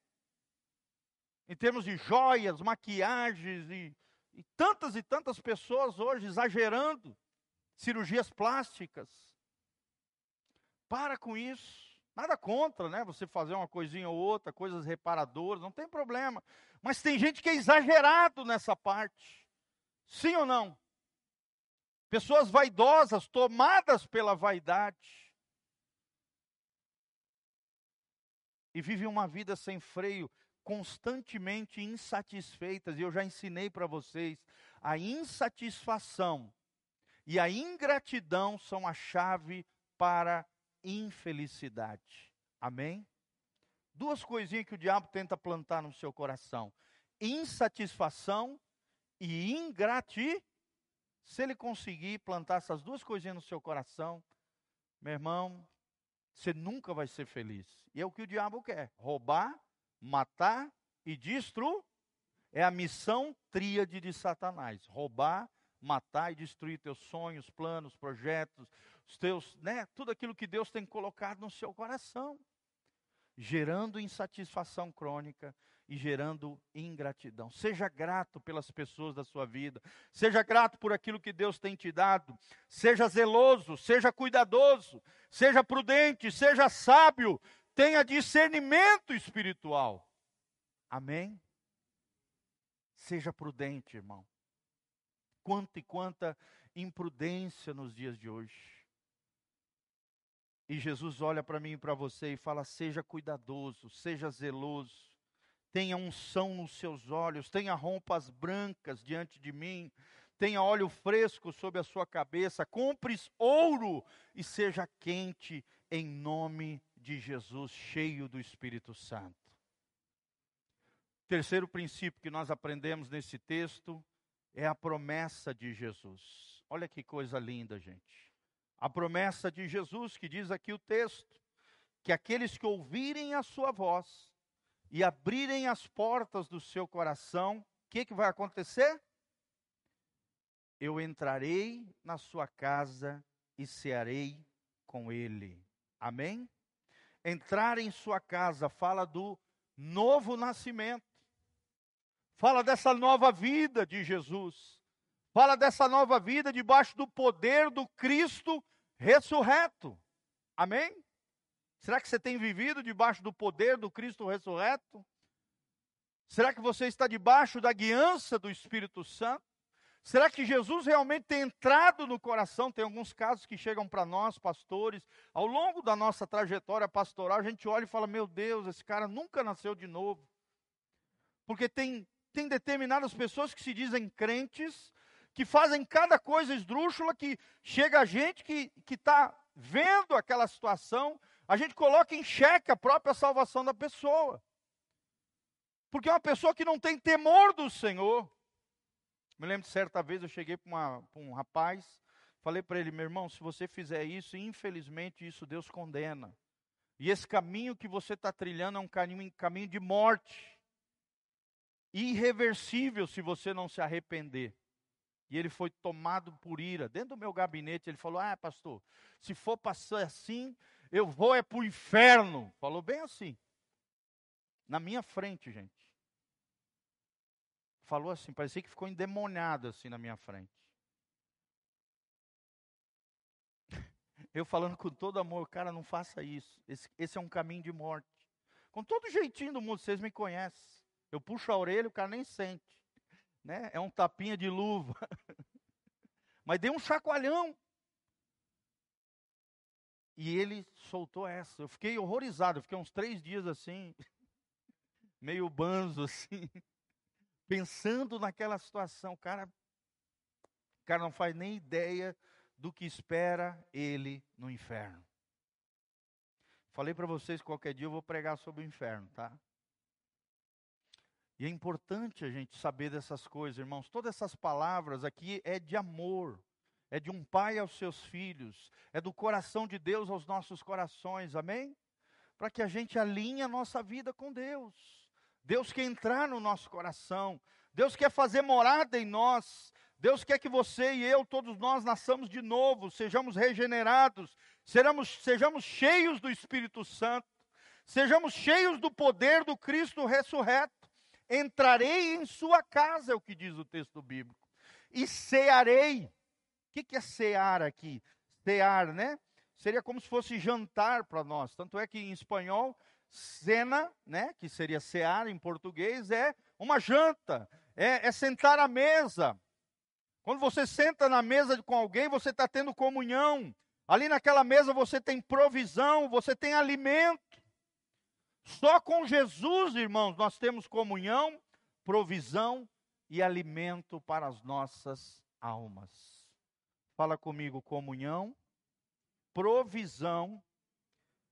Em termos de joias, maquiagens e e tantas e tantas pessoas hoje exagerando cirurgias plásticas. Para com isso. Nada contra, né? Você fazer uma coisinha ou outra, coisas reparadoras, não tem problema. Mas tem gente que é exagerado nessa parte. Sim ou não? Pessoas vaidosas, tomadas pela vaidade. E vivem uma vida sem freio constantemente insatisfeitas, e eu já ensinei para vocês, a insatisfação e a ingratidão são a chave para infelicidade. Amém? Duas coisinhas que o diabo tenta plantar no seu coração: insatisfação e ingratidão. Se ele conseguir plantar essas duas coisinhas no seu coração, meu irmão, você nunca vai ser feliz. E é o que o diabo quer: roubar, matar e destruir. É a missão tríade de Satanás: roubar, matar e destruir teus sonhos, planos, projetos, os teus, né, tudo aquilo que Deus tem colocado no seu coração, gerando insatisfação crônica e gerando ingratidão. Seja grato pelas pessoas da sua vida, seja grato por aquilo que Deus tem te dado, seja zeloso, seja cuidadoso, seja prudente, seja sábio, tenha discernimento espiritual. Amém? Seja prudente, irmão. Quanta e quanta imprudência nos dias de hoje. E Jesus olha para mim e para você e fala: seja cuidadoso, seja zeloso, tenha unção nos seus olhos, tenha roupas brancas diante de mim, tenha óleo fresco sobre a sua cabeça, compres ouro e seja quente em nome de Jesus, cheio do Espírito Santo. Terceiro princípio que nós aprendemos nesse texto é a promessa de Jesus. Olha que coisa linda, gente. A promessa de Jesus, que diz aqui o texto, que aqueles que ouvirem a sua voz e abrirem as portas do seu coração, o que, que vai acontecer? Eu entrarei na sua casa e cearei com ele. Amém? entrar em sua casa, fala do novo nascimento, fala dessa nova vida de Jesus, fala dessa nova vida debaixo do poder do Cristo ressurreto. Amém? Será que você tem vivido debaixo do poder do Cristo ressurreto? Será que você está debaixo da guiança do Espírito Santo? Será que Jesus realmente tem entrado no coração? Tem alguns casos que chegam para nós, pastores, ao longo da nossa trajetória pastoral, a gente olha e fala: Meu Deus, esse cara nunca nasceu de novo. Porque tem, tem determinadas pessoas que se dizem crentes, que fazem cada coisa esdrúxula, que chega a gente que está vendo aquela situação, a gente coloca em xeque a própria salvação da pessoa. Porque é uma pessoa que não tem temor do Senhor. Me lembro de certa vez eu cheguei para um rapaz, falei para ele, meu irmão, se você fizer isso, infelizmente isso Deus condena. E esse caminho que você está trilhando é um caminho, caminho de morte. Irreversível se você não se arrepender. E ele foi tomado por ira. Dentro do meu gabinete, ele falou: Ah, pastor, se for passar assim, eu vou é para o inferno. Falou bem assim. Na minha frente, gente. Falou assim, parecia que ficou endemoniado assim na minha frente. Eu falando com todo amor, cara, não faça isso. Esse, esse é um caminho de morte. Com todo jeitinho do mundo, vocês me conhecem. Eu puxo a orelha, o cara nem sente. Né? É um tapinha de luva. Mas dei um chacoalhão. E ele soltou essa. Eu fiquei horrorizado. Eu fiquei uns três dias assim, meio banzo assim, pensando naquela situação. O cara, o cara não faz nem ideia do que espera ele no inferno. Falei para vocês qualquer dia eu vou pregar sobre o inferno, tá? E é importante a gente saber dessas coisas, irmãos. Todas essas palavras aqui é de amor, é de um pai aos seus filhos, é do coração de Deus aos nossos corações, amém? Para que a gente alinhe a nossa vida com Deus. Deus quer entrar no nosso coração, Deus quer fazer morada em nós, Deus quer que você e eu, todos nós, nasçamos de novo, sejamos regenerados, sejamos, sejamos cheios do Espírito Santo, sejamos cheios do poder do Cristo ressurreto. Entrarei em sua casa, é o que diz o texto bíblico, e cearei. O que é cear aqui? Cear, né? Seria como se fosse jantar para nós. Tanto é que em espanhol, cena, né? Que seria cear em português, é uma janta, é, é sentar à mesa quando você senta na mesa com alguém, você está tendo comunhão. Ali naquela mesa você tem provisão, você tem alimento. Só com Jesus, irmãos, nós temos comunhão, provisão e alimento para as nossas almas. Fala comigo: comunhão, provisão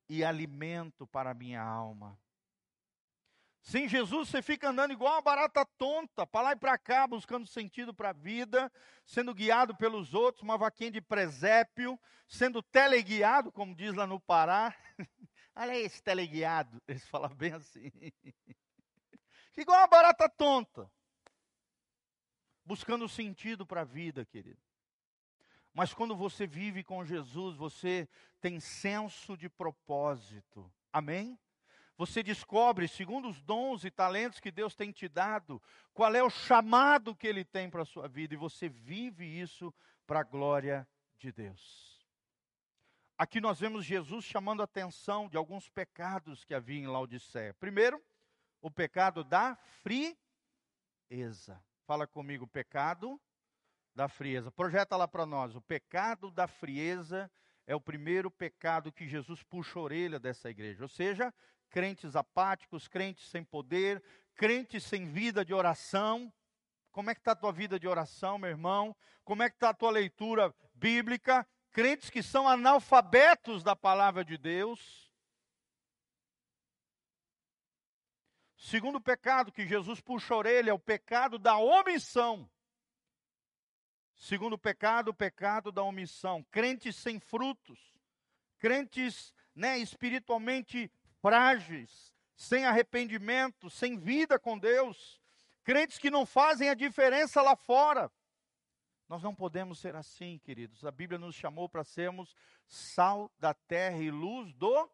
e alimento para a minha alma. Sem Jesus você fica andando igual uma barata tonta, para lá e para cá, buscando sentido para a vida, sendo guiado pelos outros, uma vaquinha de presépio, sendo teleguiado, como diz lá no Pará. Olha esse teleguiado, eles falam bem assim. igual uma barata tonta, buscando sentido para a vida, querido. Mas quando você vive com Jesus, você tem senso de propósito. Amém? você descobre, segundo os dons e talentos que Deus tem te dado, qual é o chamado que Ele tem para a sua vida, e você vive isso para a glória de Deus. Aqui nós vemos Jesus chamando a atenção de alguns pecados que havia em Laodiceia. Primeiro, o pecado da frieza. Fala comigo, pecado da frieza. Projeta lá para nós. O pecado da frieza é o primeiro pecado que Jesus puxa a orelha dessa igreja. Ou seja, crentes apáticos, crentes sem poder, crentes sem vida de oração. Como é que está a tua vida de oração, meu irmão? Como é que está a tua leitura bíblica? Crentes que são analfabetos da palavra de Deus. Segundo pecado que Jesus puxa a orelha é o pecado da omissão. Segundo pecado, o pecado da omissão. Crentes sem frutos, crentes né, espiritualmente frágeis, sem arrependimento, sem vida com Deus, crentes que não fazem a diferença lá fora. Nós não podemos ser assim, queridos. A Bíblia nos chamou para sermos sal da terra e luz do.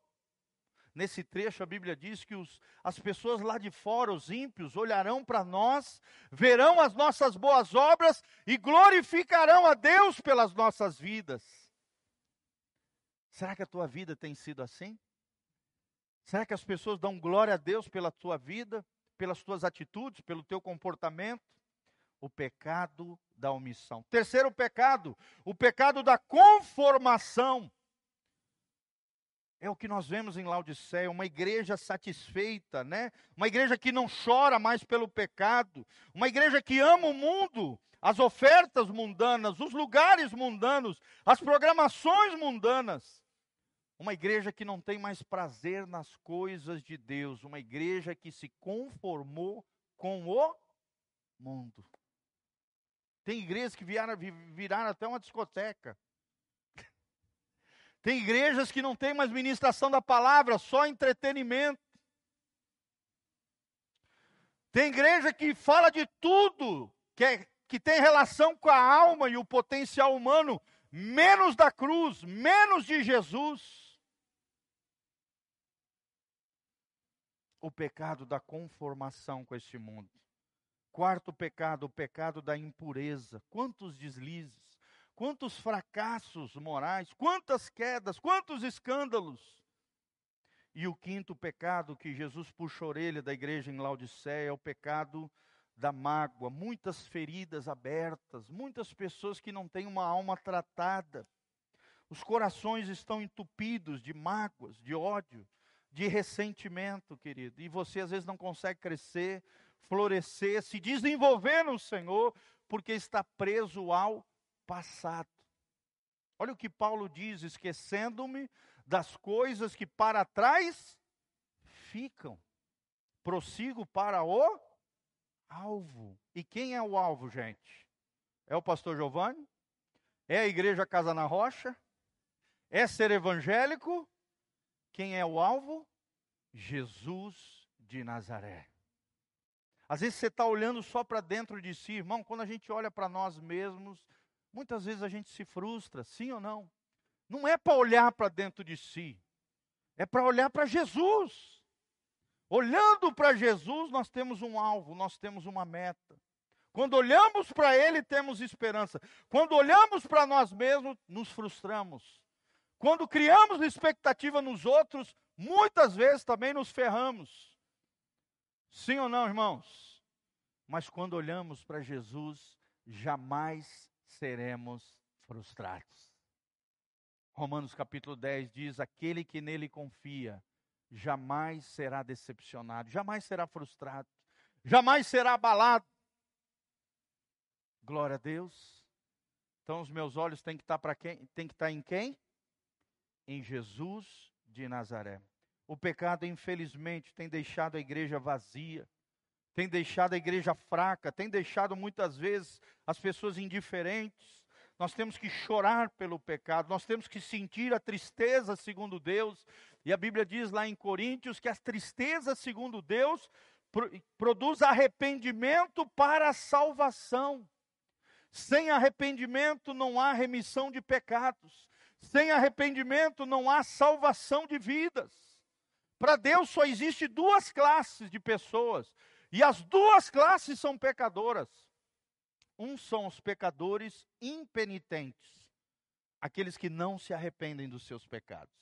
Nesse trecho, a Bíblia diz que os, as pessoas lá de fora, os ímpios, olharão para nós, verão as nossas boas obras e glorificarão a Deus pelas nossas vidas. Será que a tua vida tem sido assim? Será que as pessoas dão glória a Deus pela tua vida, pelas tuas atitudes, pelo teu comportamento? O pecado da omissão. Terceiro pecado, o pecado da conformação. É o que nós vemos em Laodiceia, uma igreja satisfeita, né? Uma igreja que não chora mais pelo pecado, uma igreja que ama o mundo, as ofertas mundanas, os lugares mundanos, as programações mundanas. Uma igreja que não tem mais prazer nas coisas de Deus, uma igreja que se conformou com o mundo. Tem igrejas que viraram, viraram até uma discoteca. Tem igrejas que não tem mais ministração da palavra, só entretenimento. Tem igreja que fala de tudo, que é que tem relação com a alma e o potencial humano, menos da cruz, menos de Jesus. O pecado da conformação com este mundo. Quarto pecado, o pecado da impureza. Quantos deslizes, quantos fracassos morais, quantas quedas, quantos escândalos. E o quinto pecado que Jesus puxa a orelha da igreja em Laodiceia é o pecado da mágoa, muitas feridas abertas, muitas pessoas que não têm uma alma tratada. Os corações estão entupidos de mágoas, de ódio, de ressentimento, querido. E você às vezes não consegue crescer, florescer, se desenvolver no Senhor, porque está preso ao passado. Olha o que Paulo diz: esquecendo-me das coisas que para trás ficam, prossigo para o alvo. E quem é o alvo, gente? É o pastor Giovanni? É a igreja Casa na Rocha? É ser evangélico? Quem é o alvo? Jesus de Nazaré. Às vezes você está olhando só para dentro de si, irmão. Quando a gente olha para nós mesmos, muitas vezes a gente se frustra, sim ou não? Não é para olhar para dentro de si, é para olhar para Jesus. Olhando para Jesus, nós temos um alvo, nós temos uma meta. Quando olhamos para Ele, temos esperança. Quando olhamos para nós mesmos, nos frustramos. Quando criamos expectativa nos outros, muitas vezes também nos ferramos. Sim ou não, irmãos? Mas quando olhamos para Jesus, jamais seremos frustrados. Romanos capítulo 10 diz: Aquele que nele confia jamais será decepcionado, jamais será frustrado, jamais será abalado. Glória a Deus. Então os meus olhos têm que estar para quem? Tem que estar em quem? Em Jesus de Nazaré. O pecado, infelizmente, tem deixado a igreja vazia, tem deixado a igreja fraca, tem deixado muitas vezes as pessoas indiferentes. Nós temos que chorar pelo pecado, nós temos que sentir a tristeza segundo Deus, e a Bíblia diz lá em Coríntios que a tristeza, segundo Deus, produz arrependimento para a salvação. Sem arrependimento não há remissão de pecados. Sem arrependimento não há salvação de vidas. Para Deus só existe duas classes de pessoas, e as duas classes são pecadoras. Um são os pecadores impenitentes, aqueles que não se arrependem dos seus pecados.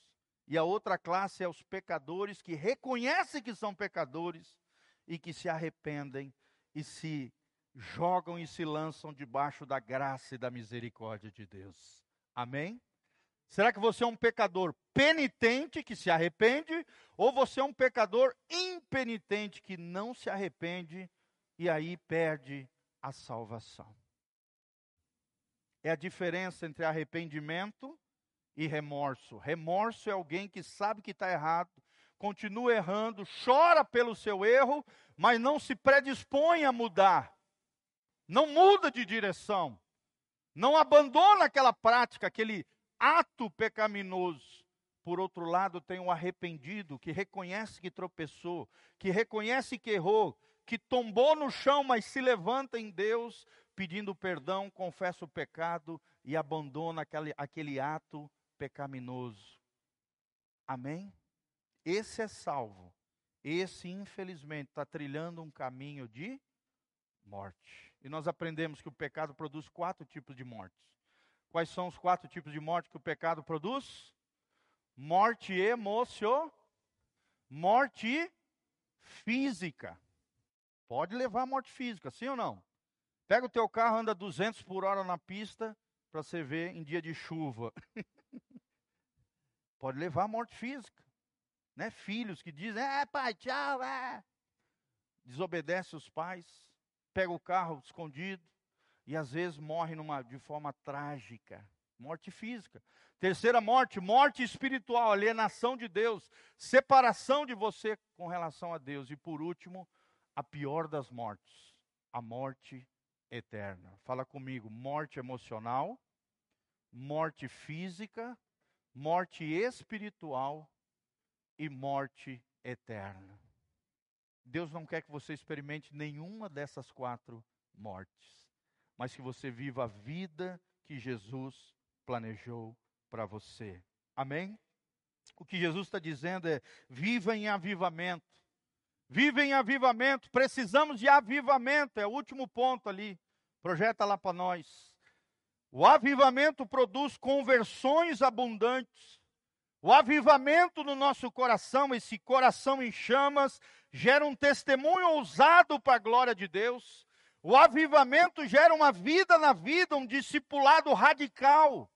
E a outra classe é os pecadores que reconhecem que são pecadores e que se arrependem e se jogam e se lançam debaixo da graça e da misericórdia de Deus. Amém? Será que você é um pecador penitente que se arrepende ou você é um pecador impenitente que não se arrepende e aí perde a salvação? É a diferença entre arrependimento e remorso. Remorso é alguém que sabe que está errado, continua errando, chora pelo seu erro, mas não se predispõe a mudar. Não muda de direção. Não abandona aquela prática, aquele ato pecaminoso. Por outro lado, tem o um arrependido que reconhece que tropeçou, que reconhece que errou, que tombou no chão, mas se levanta em Deus, pedindo perdão, confessa o pecado e abandona aquele, aquele ato pecaminoso. Amém? Esse é salvo. Esse, infelizmente, está trilhando um caminho de morte. E nós aprendemos que o pecado produz quatro tipos de mortes. Quais são os quatro tipos de morte que o pecado produz? Morte emocional, morte física. Pode levar a morte física, sim ou não? Pega o teu carro, anda 200 por hora na pista, para você ver em dia de chuva. Pode levar à morte física. Né? Filhos que dizem, é pai, tchau, é. Desobedece os pais, pega o carro escondido e às vezes morre numa, de forma trágica. Morte física. Terceira morte, morte espiritual, alienação de Deus, separação de você com relação a Deus. E por último, a pior das mortes, a morte eterna. Fala comigo, morte emocional, morte física morte espiritual e morte eterna. Deus não quer que você experimente nenhuma dessas quatro mortes. Mas que você viva a vida que Jesus planejou para você. Amém? O que Jesus está dizendo é: viva em avivamento. Viva em avivamento. Precisamos de avivamento. É o último ponto ali. Projeta lá para nós. O avivamento produz conversões abundantes. O avivamento no nosso coração, esse coração em chamas, gera um testemunho ousado para a glória de Deus. O avivamento gera uma vida na vida, um discipulado radical.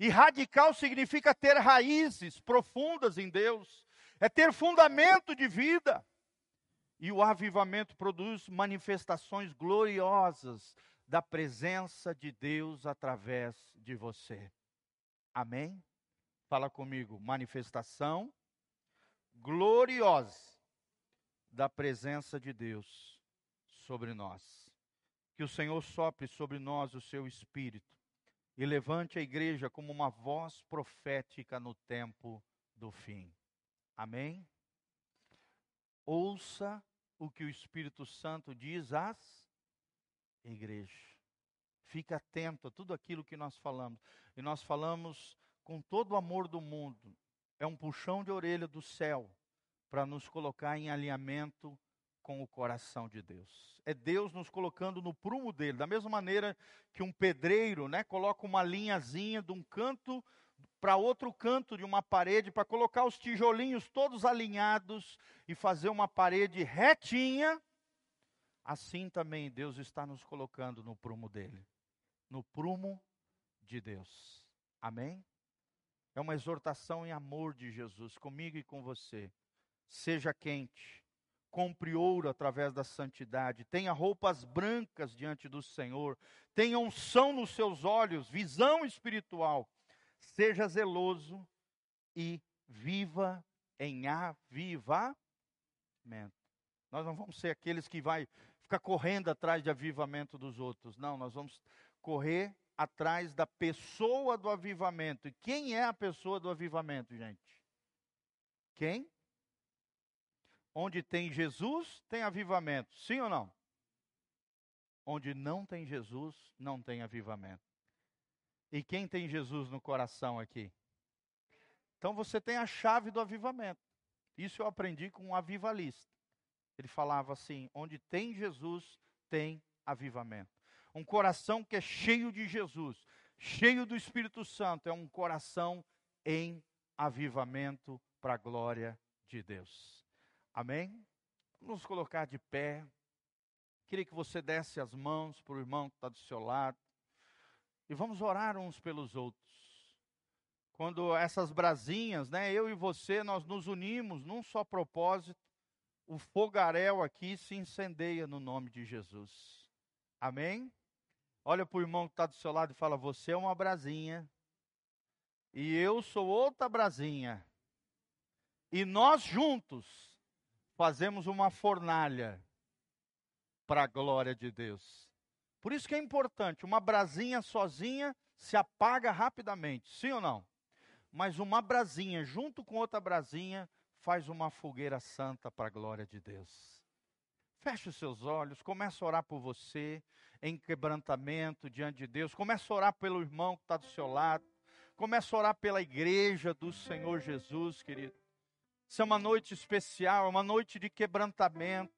E radical significa ter raízes profundas em Deus, é ter fundamento de vida. E o avivamento produz manifestações gloriosas da presença de Deus através de você. Amém? Fala comigo, manifestação gloriosa da presença de Deus sobre nós. Que o Senhor sopre sobre nós o seu espírito e levante a igreja como uma voz profética no tempo do fim. Amém? Ouça o que o Espírito Santo diz às igrejas. Fique atento a tudo aquilo que nós falamos. E nós falamos com todo o amor do mundo. É um puxão de orelha do céu para nos colocar em alinhamento com o coração de Deus. É Deus nos colocando no prumo dele, da mesma maneira que um pedreiro, né, coloca uma linhazinha de um canto para outro canto de uma parede para colocar os tijolinhos todos alinhados e fazer uma parede retinha. Assim também Deus está nos colocando no prumo dele, no prumo de Deus. Amém? É uma exortação em amor de Jesus comigo e com você. Seja quente, compre ouro através da santidade, tenha roupas brancas diante do Senhor, tenha unção nos seus olhos, visão espiritual, seja zeloso e viva em avivamento. Nós não vamos ser aqueles que vai ficar correndo atrás de avivamento dos outros. Não, nós vamos correr atrás da pessoa do avivamento. E quem é a pessoa do avivamento, gente? Quem? Onde tem Jesus, tem avivamento. Sim ou não? Onde não tem Jesus, não tem avivamento. E quem tem Jesus no coração aqui? Então você tem a chave do avivamento. Isso eu aprendi com um avivalista. Ele falava assim: onde tem Jesus, tem avivamento. Um coração que é cheio de Jesus, cheio do Espírito Santo, é um coração em avivamento para a glória de Deus. Amém? Vamos nos colocar de pé. Queria que você desse as mãos para o irmão que está do seu lado. E vamos orar uns pelos outros. Quando essas brasinhas, né, eu e você, nós nos unimos num só propósito, o fogaréu aqui se incendeia no nome de Jesus. Amém? Olha para o irmão que está do seu lado e fala: Você é uma brasinha, e eu sou outra brasinha, e nós juntos fazemos uma fornalha para a glória de Deus. Por isso que é importante, uma brasinha sozinha se apaga rapidamente, sim ou não? Mas uma brasinha junto com outra brasinha faz uma fogueira santa para a glória de Deus. Feche os seus olhos, comece a orar por você, em quebrantamento diante de Deus. Comece a orar pelo irmão que está do seu lado. Comece a orar pela igreja do Senhor Jesus, querido. Isso é uma noite especial, é uma noite de quebrantamento.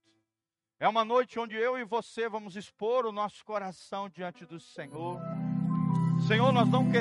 É uma noite onde eu e você vamos expor o nosso coração diante do Senhor. Senhor, nós não queremos.